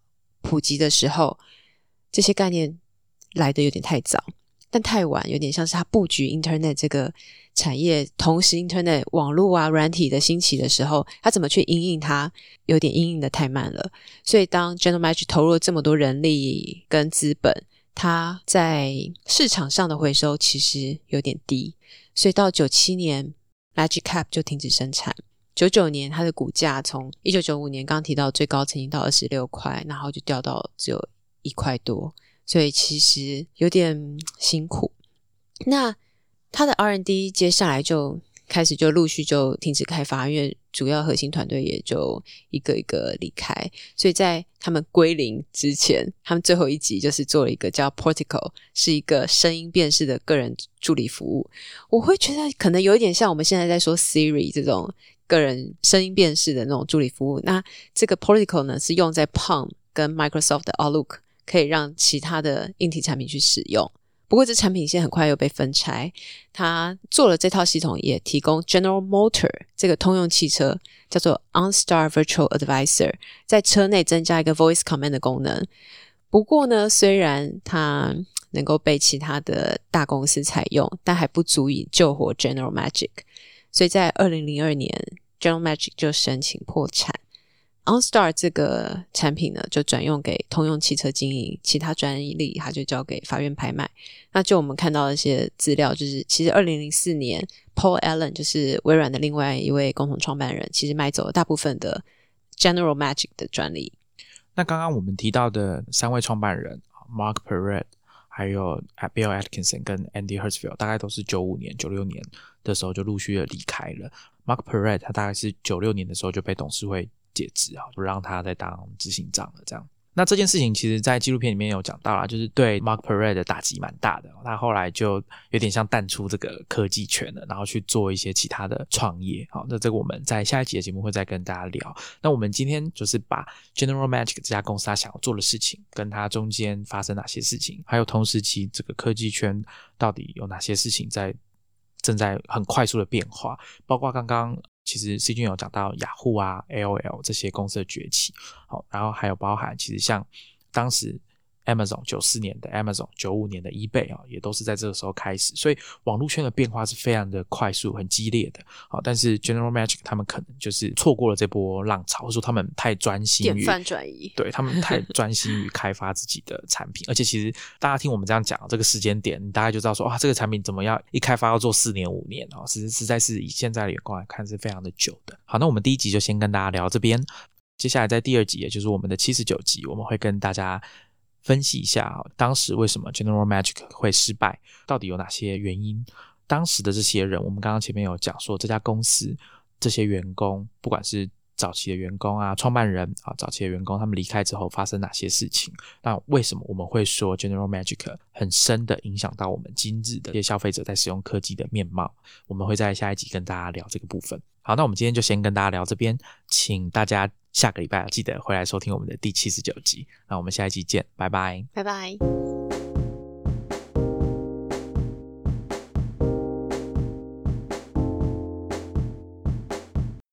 普及的时候，这些概念来的有点太早，但太晚，有点像是他布局 Internet 这个产业，同时 Internet 网络啊软体的兴起的时候，他怎么去应应它，有点应应的太慢了。所以当 General Magic 投入了这么多人力跟资本。它在市场上的回收其实有点低，所以到九七年，Magic Cap 就停止生产。九九年，它的股价从一九九五年刚提到最高曾经到二十六块，然后就掉到只有一块多，所以其实有点辛苦。那它的 R&D 接下来就。开始就陆续就停止开发，因为主要核心团队也就一个一个离开，所以在他们归零之前，他们最后一集就是做了一个叫 Portico，是一个声音辨识的个人助理服务。我会觉得可能有一点像我们现在在说 Siri 这种个人声音辨识的那种助理服务。那这个 Portico 呢，是用在 Palm 跟 Microsoft 的 Outlook，可以让其他的硬体产品去使用。不过这产品线很快又被分拆，他做了这套系统，也提供 General Motor 这个通用汽车叫做 OnStar Virtual Advisor，在车内增加一个 Voice Command 的功能。不过呢，虽然它能够被其他的大公司采用，但还不足以救活 General Magic，所以在二零零二年，General Magic 就申请破产。OnStar 这个产品呢，就转用给通用汽车经营，其他专利它就交给法院拍卖。那就我们看到一些资料，就是其实二零零四年，Paul Allen 就是微软的另外一位共同创办人，其实买走了大部分的 General Magic 的专利。那刚刚我们提到的三位创办人，Mark Perret，还有 Bill Atkinson 跟 Andy Hertzfeld，大概都是九五年、九六年的时候就陆续的离开了。Mark Perret 他大概是九六年的时候就被董事会。解职啊，不让他再当执行长了。这样，那这件事情其实，在纪录片里面有讲到啦，就是对 Mark Perret 的打击蛮大的。他后来就有点像淡出这个科技圈了，然后去做一些其他的创业。好，那这个我们在下一集的节目会再跟大家聊。那我们今天就是把 General Magic 这家公司他想要做的事情，跟他中间发生哪些事情，还有同时期这个科技圈到底有哪些事情在正在很快速的变化，包括刚刚。其实 C 君有讲到雅虎啊、AOL 这些公司的崛起，好，然后还有包含其实像当时。Amazon 九四年的 Amazon，九五年的 eBay 啊，也都是在这个时候开始，所以网络圈的变化是非常的快速、很激烈的。好，但是 General Magic 他们可能就是错过了这波浪潮，或者说他们太专心于转移，对他们太 (laughs) 专心于开发自己的产品，而且其实大家听我们这样讲这个时间点，你大概就知道说，哇，这个产品怎么样一开发要做四年五年啊，实实在是以现在的眼光来看是非常的久的。好，那我们第一集就先跟大家聊这边，接下来在第二集，也就是我们的七十九集，我们会跟大家。分析一下啊，当时为什么 General Magic 会失败，到底有哪些原因？当时的这些人，我们刚刚前面有讲说，这家公司这些员工，不管是早期的员工啊，创办人啊，早期的员工，他们离开之后发生哪些事情？那为什么我们会说 General Magic 很深的影响到我们今日的一些消费者在使用科技的面貌？我们会在下一集跟大家聊这个部分。好，那我们今天就先跟大家聊这边，请大家。下个礼拜记得回来收听我们的第七十九集，那我们下一集见，拜拜，拜拜。